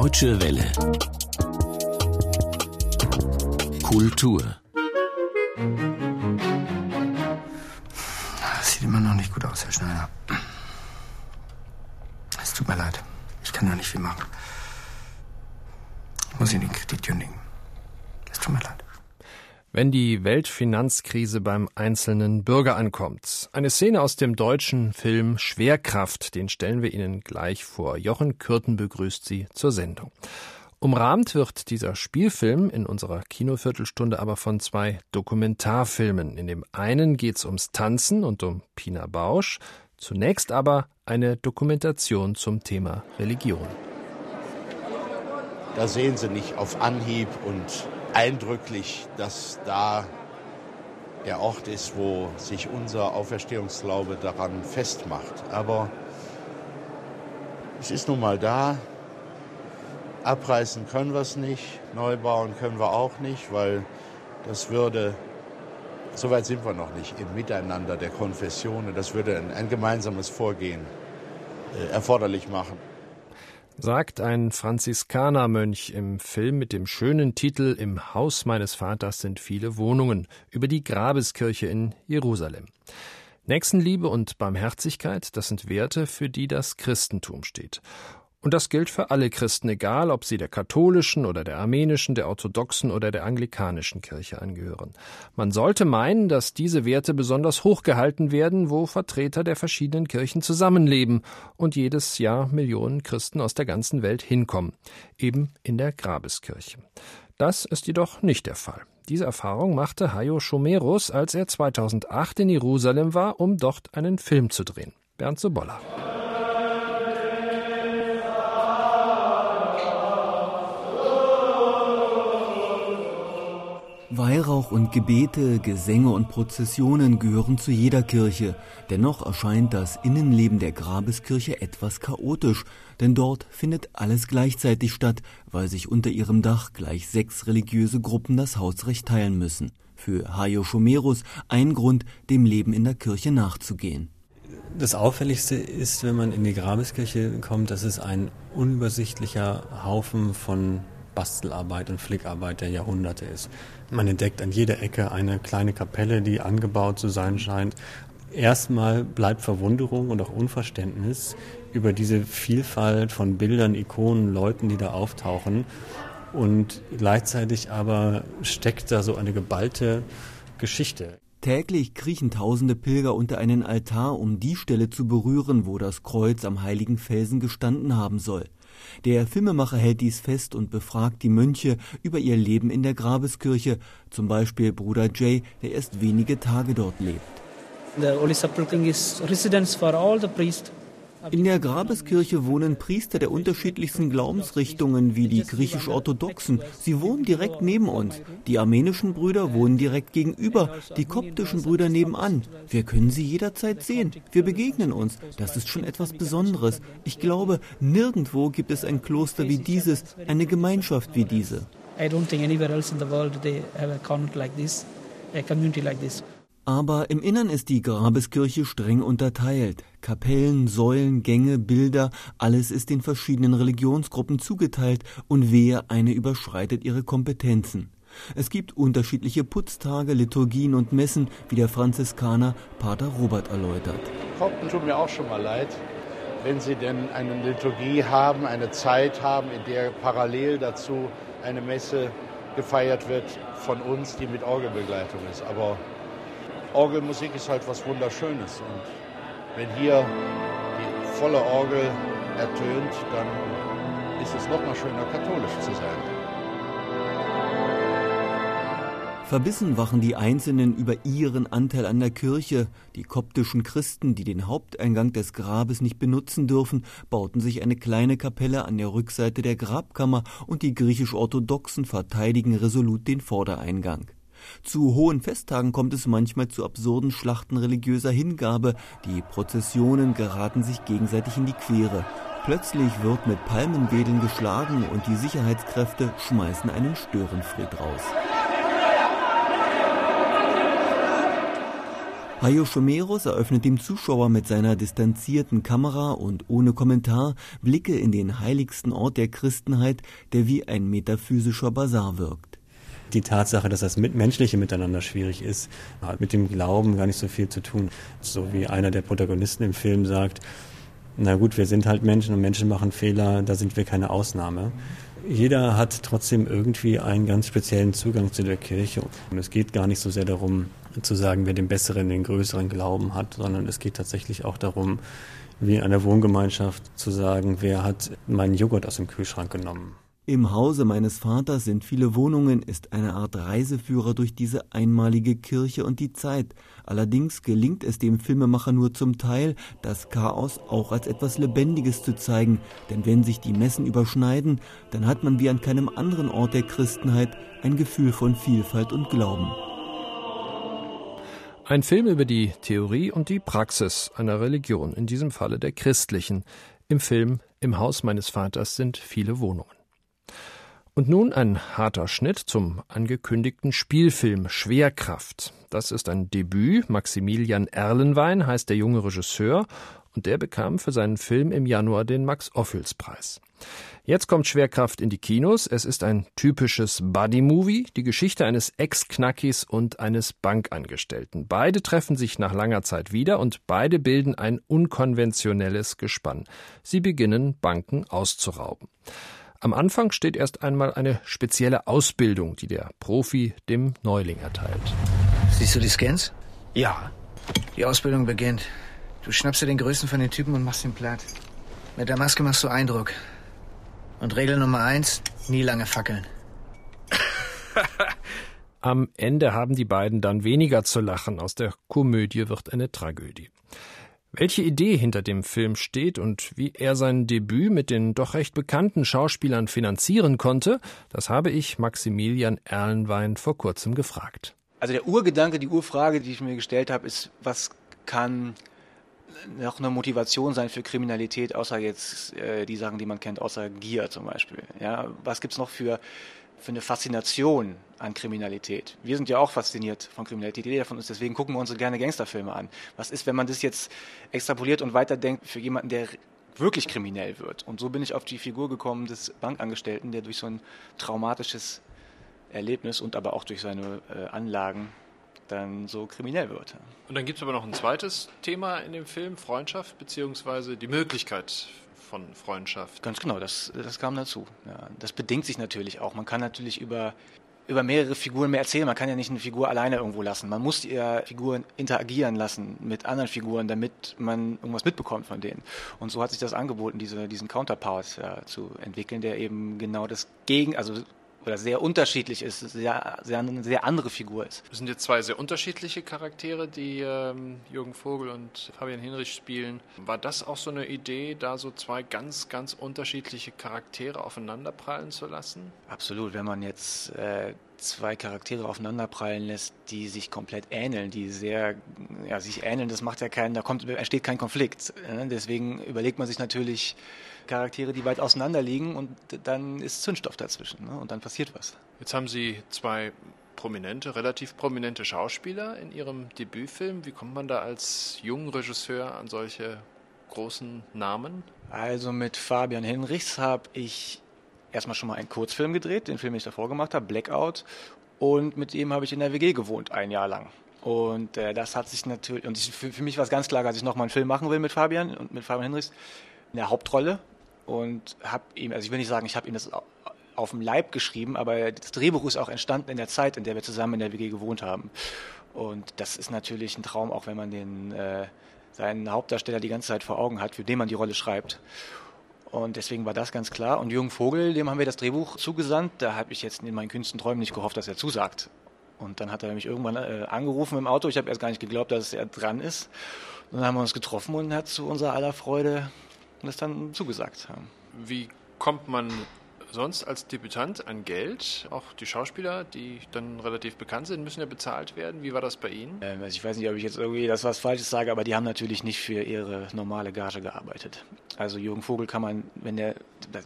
Deutsche Welle. Kultur. Das sieht immer noch nicht gut aus, Herr Schneider. Es tut mir leid. Ich kann ja nicht viel machen. Ich muss Ihnen den Kredit kündigen. Es tut mir leid wenn die Weltfinanzkrise beim einzelnen Bürger ankommt. Eine Szene aus dem deutschen Film Schwerkraft, den stellen wir Ihnen gleich vor. Jochen Kürten begrüßt Sie zur Sendung. Umrahmt wird dieser Spielfilm in unserer Kinoviertelstunde aber von zwei Dokumentarfilmen. In dem einen geht's ums Tanzen und um Pina Bausch, zunächst aber eine Dokumentation zum Thema Religion. Da sehen Sie nicht auf Anhieb und eindrücklich, dass da der Ort ist, wo sich unser Auferstehungsglaube daran festmacht. Aber es ist nun mal da. Abreißen können wir es nicht, neu bauen können wir auch nicht, weil das würde, so weit sind wir noch nicht im Miteinander der Konfessionen, das würde ein, ein gemeinsames Vorgehen äh, erforderlich machen sagt ein Franziskanermönch im Film mit dem schönen Titel Im Haus meines Vaters sind viele Wohnungen über die Grabeskirche in Jerusalem. Nächstenliebe und Barmherzigkeit, das sind Werte, für die das Christentum steht. Und das gilt für alle Christen, egal ob sie der katholischen oder der armenischen, der orthodoxen oder der anglikanischen Kirche angehören. Man sollte meinen, dass diese Werte besonders hoch gehalten werden, wo Vertreter der verschiedenen Kirchen zusammenleben und jedes Jahr Millionen Christen aus der ganzen Welt hinkommen, eben in der Grabeskirche. Das ist jedoch nicht der Fall. Diese Erfahrung machte Hayo Schomerus, als er 2008 in Jerusalem war, um dort einen Film zu drehen. Bernd Sobolla. Weihrauch und Gebete, Gesänge und Prozessionen gehören zu jeder Kirche. Dennoch erscheint das Innenleben der Grabeskirche etwas chaotisch, denn dort findet alles gleichzeitig statt, weil sich unter ihrem Dach gleich sechs religiöse Gruppen das Hausrecht teilen müssen. Für Hayo Schomerus ein Grund, dem Leben in der Kirche nachzugehen. Das Auffälligste ist, wenn man in die Grabeskirche kommt, dass es ein unübersichtlicher Haufen von Bastelarbeit und Flickarbeit der Jahrhunderte ist. Man entdeckt an jeder Ecke eine kleine Kapelle, die angebaut zu sein scheint. Erstmal bleibt Verwunderung und auch Unverständnis über diese Vielfalt von Bildern, Ikonen, Leuten, die da auftauchen. Und gleichzeitig aber steckt da so eine geballte Geschichte. Täglich kriechen tausende Pilger unter einen Altar, um die Stelle zu berühren, wo das Kreuz am heiligen Felsen gestanden haben soll. Der Filmemacher hält dies fest und befragt die Mönche über ihr Leben in der Grabeskirche, zum Beispiel Bruder Jay, der erst wenige Tage dort lebt. The Holy Sepulchre is residence for all the priests in der Grabeskirche wohnen Priester der unterschiedlichsten Glaubensrichtungen wie die griechisch-orthodoxen. Sie wohnen direkt neben uns. Die armenischen Brüder wohnen direkt gegenüber, die koptischen Brüder nebenan. Wir können sie jederzeit sehen. Wir begegnen uns. Das ist schon etwas Besonderes. Ich glaube, nirgendwo gibt es ein Kloster wie dieses, eine Gemeinschaft wie diese. I don't think anywhere else in the world they have a like this, a community like this. Aber im Innern ist die Grabeskirche streng unterteilt. Kapellen, Säulen, Gänge, Bilder, alles ist den verschiedenen Religionsgruppen zugeteilt und wer eine überschreitet ihre Kompetenzen. Es gibt unterschiedliche Putztage, Liturgien und Messen, wie der Franziskaner Pater Robert erläutert. Kopten tut mir auch schon mal leid, wenn sie denn eine Liturgie haben, eine Zeit haben, in der parallel dazu eine Messe gefeiert wird von uns, die mit Orgelbegleitung ist. Aber Orgelmusik ist halt was Wunderschönes. Und wenn hier die volle Orgel ertönt, dann ist es noch mal schöner, katholisch zu sein. Verbissen wachen die Einzelnen über ihren Anteil an der Kirche. Die koptischen Christen, die den Haupteingang des Grabes nicht benutzen dürfen, bauten sich eine kleine Kapelle an der Rückseite der Grabkammer und die griechisch-orthodoxen verteidigen resolut den Vordereingang. Zu hohen Festtagen kommt es manchmal zu absurden Schlachten religiöser Hingabe. Die Prozessionen geraten sich gegenseitig in die Quere. Plötzlich wird mit Palmenwedeln geschlagen und die Sicherheitskräfte schmeißen einen Störenfried raus. Hayo Schomeros eröffnet dem Zuschauer mit seiner distanzierten Kamera und ohne Kommentar Blicke in den heiligsten Ort der Christenheit, der wie ein metaphysischer Basar wirkt. Die Tatsache, dass das menschliche Miteinander schwierig ist, hat mit dem Glauben gar nicht so viel zu tun. So wie einer der Protagonisten im Film sagt, na gut, wir sind halt Menschen und Menschen machen Fehler, da sind wir keine Ausnahme. Jeder hat trotzdem irgendwie einen ganz speziellen Zugang zu der Kirche. Und es geht gar nicht so sehr darum, zu sagen, wer den besseren, den größeren Glauben hat, sondern es geht tatsächlich auch darum, wie in einer Wohngemeinschaft zu sagen, wer hat meinen Joghurt aus dem Kühlschrank genommen. Im Hause meines Vaters sind viele Wohnungen ist eine Art Reiseführer durch diese einmalige Kirche und die Zeit. Allerdings gelingt es dem Filmemacher nur zum Teil, das Chaos auch als etwas Lebendiges zu zeigen, denn wenn sich die Messen überschneiden, dann hat man wie an keinem anderen Ort der Christenheit ein Gefühl von Vielfalt und Glauben. Ein Film über die Theorie und die Praxis einer Religion, in diesem Falle der christlichen. Im Film Im Haus meines Vaters sind viele Wohnungen. Und nun ein harter Schnitt zum angekündigten Spielfilm Schwerkraft. Das ist ein Debüt. Maximilian Erlenwein heißt der junge Regisseur und der bekam für seinen Film im Januar den Max-Ophüls-Preis. Jetzt kommt Schwerkraft in die Kinos. Es ist ein typisches Buddy-Movie, die Geschichte eines Ex-Knackis und eines Bankangestellten. Beide treffen sich nach langer Zeit wieder und beide bilden ein unkonventionelles Gespann. Sie beginnen, Banken auszurauben. Am Anfang steht erst einmal eine spezielle Ausbildung, die der Profi dem Neuling erteilt. Siehst du die Scans? Ja. Die Ausbildung beginnt. Du schnappst dir den größten von den Typen und machst ihn platt. Mit der Maske machst du Eindruck. Und Regel Nummer eins, nie lange fackeln. Am Ende haben die beiden dann weniger zu lachen. Aus der Komödie wird eine Tragödie. Welche Idee hinter dem Film steht und wie er sein Debüt mit den doch recht bekannten Schauspielern finanzieren konnte, das habe ich Maximilian Erlenwein vor kurzem gefragt. Also der Urgedanke, die Urfrage, die ich mir gestellt habe, ist, was kann noch eine Motivation sein für Kriminalität, außer jetzt äh, die Sachen, die man kennt, außer Gier zum Beispiel. Ja, was gibt's noch für für eine Faszination an Kriminalität. Wir sind ja auch fasziniert von Kriminalität, jeder von uns, deswegen gucken wir uns so gerne Gangsterfilme an. Was ist, wenn man das jetzt extrapoliert und weiterdenkt für jemanden, der wirklich kriminell wird? Und so bin ich auf die Figur gekommen des Bankangestellten, der durch so ein traumatisches Erlebnis und aber auch durch seine äh, Anlagen dann so kriminell wird. Und dann gibt es aber noch ein zweites Thema in dem Film, Freundschaft, beziehungsweise die Möglichkeit von Freundschaft. Ganz genau, das, das kam dazu. Ja, das bedingt sich natürlich auch. Man kann natürlich über, über mehrere Figuren mehr erzählen. Man kann ja nicht eine Figur alleine irgendwo lassen. Man muss die Figuren interagieren lassen mit anderen Figuren, damit man irgendwas mitbekommt von denen. Und so hat sich das angeboten, diese, diesen Counterpart ja, zu entwickeln, der eben genau das Gegen, also oder sehr unterschiedlich ist, sehr, sehr, eine sehr andere Figur ist. Das sind jetzt zwei sehr unterschiedliche Charaktere, die ähm, Jürgen Vogel und Fabian Hinrich spielen. War das auch so eine Idee, da so zwei ganz, ganz unterschiedliche Charaktere aufeinanderprallen zu lassen? Absolut. Wenn man jetzt äh, zwei Charaktere aufeinanderprallen lässt, die sich komplett ähneln, die sehr ja, sich ähneln, das macht ja keinen, da kommt, entsteht kein Konflikt. Äh, deswegen überlegt man sich natürlich, Charaktere, die weit auseinander liegen und dann ist Zündstoff dazwischen ne? und dann passiert was. Jetzt haben Sie zwei prominente, relativ prominente Schauspieler in Ihrem Debütfilm. Wie kommt man da als junger Regisseur an solche großen Namen? Also mit Fabian Hinrichs habe ich erstmal schon mal einen Kurzfilm gedreht, den Film, den ich davor gemacht habe, Blackout. Und mit ihm habe ich in der WG gewohnt, ein Jahr lang. Und äh, das hat sich natürlich, und ich, für, für, mich war es ganz klar, als ich nochmal einen Film machen will mit Fabian und mit Fabian Hinrichs, in der Hauptrolle, und habe ihm, also ich will nicht sagen, ich habe ihm das auf dem Leib geschrieben, aber das Drehbuch ist auch entstanden in der Zeit, in der wir zusammen in der WG gewohnt haben. Und das ist natürlich ein Traum, auch wenn man den äh, seinen Hauptdarsteller die ganze Zeit vor Augen hat, für den man die Rolle schreibt. Und deswegen war das ganz klar. Und Jürgen Vogel, dem haben wir das Drehbuch zugesandt. Da habe ich jetzt in meinen kühnsten Träumen nicht gehofft, dass er zusagt. Und dann hat er mich irgendwann äh, angerufen im Auto. Ich habe erst gar nicht geglaubt, dass er dran ist. Und dann haben wir uns getroffen und hat zu unserer aller Freude das dann zugesagt. Wie kommt man sonst als Debütant an Geld? Auch die Schauspieler, die dann relativ bekannt sind, müssen ja bezahlt werden. Wie war das bei Ihnen? Ähm, also ich weiß nicht, ob ich jetzt irgendwie das was Falsches sage, aber die haben natürlich nicht für ihre normale Gage gearbeitet. Also Jürgen Vogel kann man, wenn der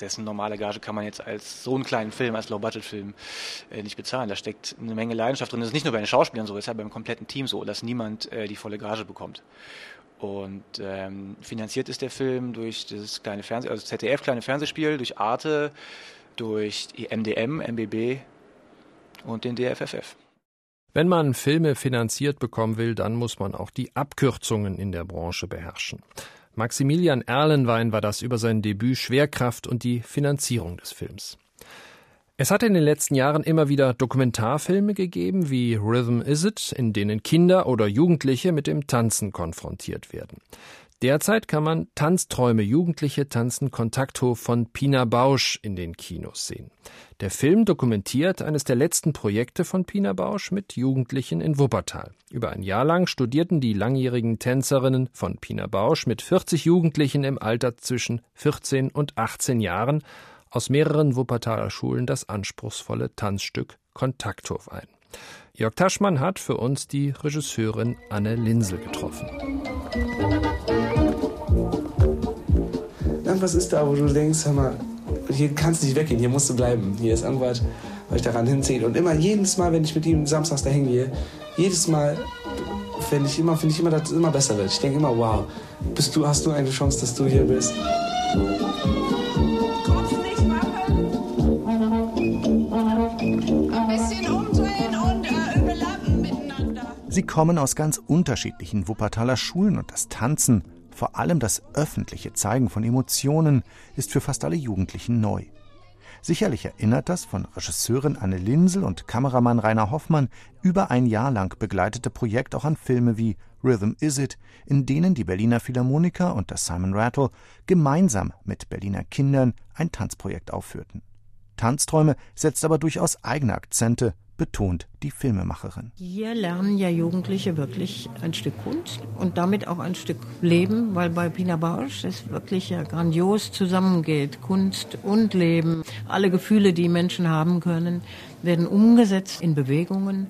dessen normale Gage kann man jetzt als so einen kleinen Film, als Low-Budget-Film äh, nicht bezahlen. Da steckt eine Menge Leidenschaft drin. Das ist nicht nur bei den Schauspielern so, das ist ja beim kompletten Team so, dass niemand äh, die volle Gage bekommt. Und ähm, finanziert ist der Film durch das kleine Fernseh, also ZDF kleine Fernsehspiel, durch Arte, durch MDM, MBB und den DFFF. Wenn man Filme finanziert bekommen will, dann muss man auch die Abkürzungen in der Branche beherrschen. Maximilian Erlenwein war das über sein Debüt Schwerkraft und die Finanzierung des Films. Es hat in den letzten Jahren immer wieder Dokumentarfilme gegeben wie Rhythm Is It, in denen Kinder oder Jugendliche mit dem Tanzen konfrontiert werden. Derzeit kann man Tanzträume Jugendliche tanzen Kontakthof von Pina Bausch in den Kinos sehen. Der Film dokumentiert eines der letzten Projekte von Pina Bausch mit Jugendlichen in Wuppertal. Über ein Jahr lang studierten die langjährigen Tänzerinnen von Pina Bausch mit 40 Jugendlichen im Alter zwischen 14 und 18 Jahren aus mehreren Wuppertaler Schulen das anspruchsvolle Tanzstück Kontakthof ein. Jörg Taschmann hat für uns die Regisseurin Anne Linsel getroffen. Irgendwas ist da, wo du denkst, hör mal, hier kannst du nicht weggehen, hier musst du bleiben. Hier ist irgendwas, was ich daran hinziehe. Und immer, jedes Mal, wenn ich mit ihm samstags da hingehe, jedes Mal finde ich immer, finde ich immer, dass es immer besser wird. Ich denke immer, wow, bist du, hast du eine Chance, dass du hier bist. Sie kommen aus ganz unterschiedlichen Wuppertaler Schulen und das Tanzen, vor allem das öffentliche Zeigen von Emotionen, ist für fast alle Jugendlichen neu. Sicherlich erinnert das von Regisseurin Anne Linsel und Kameramann Rainer Hoffmann über ein Jahr lang begleitete Projekt auch an Filme wie Rhythm Is It, in denen die Berliner Philharmoniker und das Simon Rattle gemeinsam mit Berliner Kindern ein Tanzprojekt aufführten. Tanzträume setzt aber durchaus eigene Akzente, betont die Filmemacherin. Hier lernen ja Jugendliche wirklich ein Stück Kunst und damit auch ein Stück Leben, weil bei Pina Bausch es wirklich ja grandios zusammengeht. Kunst und Leben. Alle Gefühle, die Menschen haben können, werden umgesetzt in Bewegungen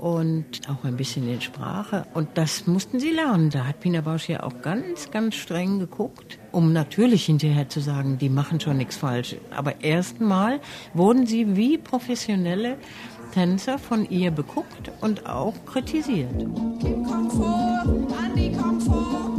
und auch ein bisschen in Sprache. Und das mussten sie lernen. Da hat Pina Bausch ja auch ganz, ganz streng geguckt, um natürlich hinterher zu sagen, die machen schon nichts falsch. Aber erstmal wurden sie wie professionelle Tänzer von ihr beguckt und auch kritisiert. Kim kommt vor, Andi kommt vor,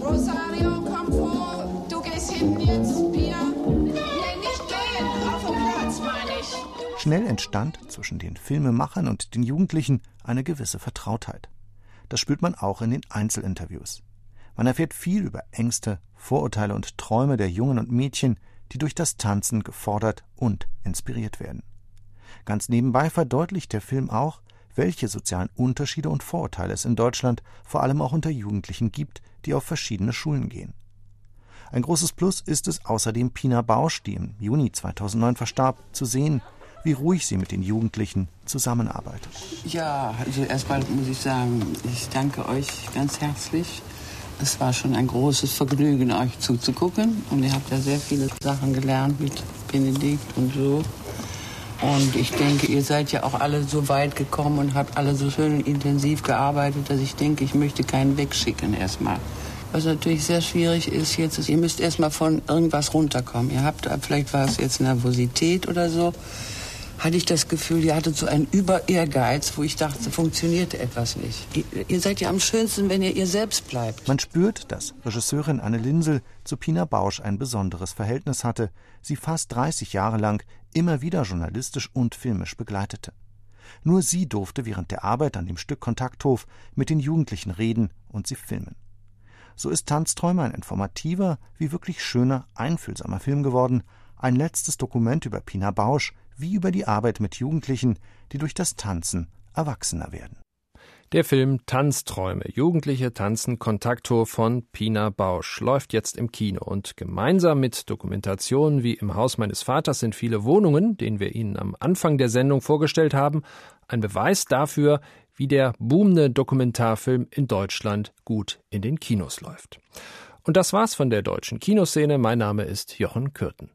Rosario kommt vor, du gehst hinten jetzt, Pia. Nee, nicht gehen, auf dem Platz, meine ich. Schnell entstand zwischen den Filmemachern und den Jugendlichen eine gewisse Vertrautheit. Das spürt man auch in den Einzelinterviews. Man erfährt viel über Ängste, Vorurteile und Träume der Jungen und Mädchen, die durch das Tanzen gefordert und inspiriert werden. Ganz nebenbei verdeutlicht der Film auch, welche sozialen Unterschiede und Vorurteile es in Deutschland vor allem auch unter Jugendlichen gibt, die auf verschiedene Schulen gehen. Ein großes Plus ist es außerdem Pina Bausch, die im Juni 2009 verstarb, zu sehen, wie ruhig sie mit den Jugendlichen zusammenarbeitet. Ja, also erstmal muss ich sagen, ich danke euch ganz herzlich. Es war schon ein großes Vergnügen, euch zuzugucken. Und ihr habt ja sehr viele Sachen gelernt mit Benedikt und so. Und ich denke, ihr seid ja auch alle so weit gekommen und habt alle so schön und intensiv gearbeitet, dass ich denke, ich möchte keinen wegschicken erstmal. Was natürlich sehr schwierig ist jetzt, ist, ihr müsst erstmal von irgendwas runterkommen. Ihr habt, vielleicht war es jetzt Nervosität oder so, hatte ich das Gefühl, ihr hattet so einen Über-Ehrgeiz, wo ich dachte, funktioniert etwas nicht. Ihr, ihr seid ja am schönsten, wenn ihr ihr selbst bleibt. Man spürt, dass Regisseurin Anne Linsel zu Pina Bausch ein besonderes Verhältnis hatte, sie fast 30 Jahre lang immer wieder journalistisch und filmisch begleitete. Nur sie durfte während der Arbeit an dem Stück Kontakthof mit den Jugendlichen reden und sie filmen. So ist Tanzträume ein informativer, wie wirklich schöner, einfühlsamer Film geworden, ein letztes Dokument über Pina Bausch, wie über die Arbeit mit Jugendlichen, die durch das Tanzen erwachsener werden. Der Film Tanzträume, Jugendliche tanzen Kontakthof von Pina Bausch läuft jetzt im Kino und gemeinsam mit Dokumentationen wie Im Haus meines Vaters sind viele Wohnungen, den wir Ihnen am Anfang der Sendung vorgestellt haben, ein Beweis dafür, wie der boomende Dokumentarfilm in Deutschland gut in den Kinos läuft. Und das war's von der deutschen Kinoszene. Mein Name ist Jochen Kürten.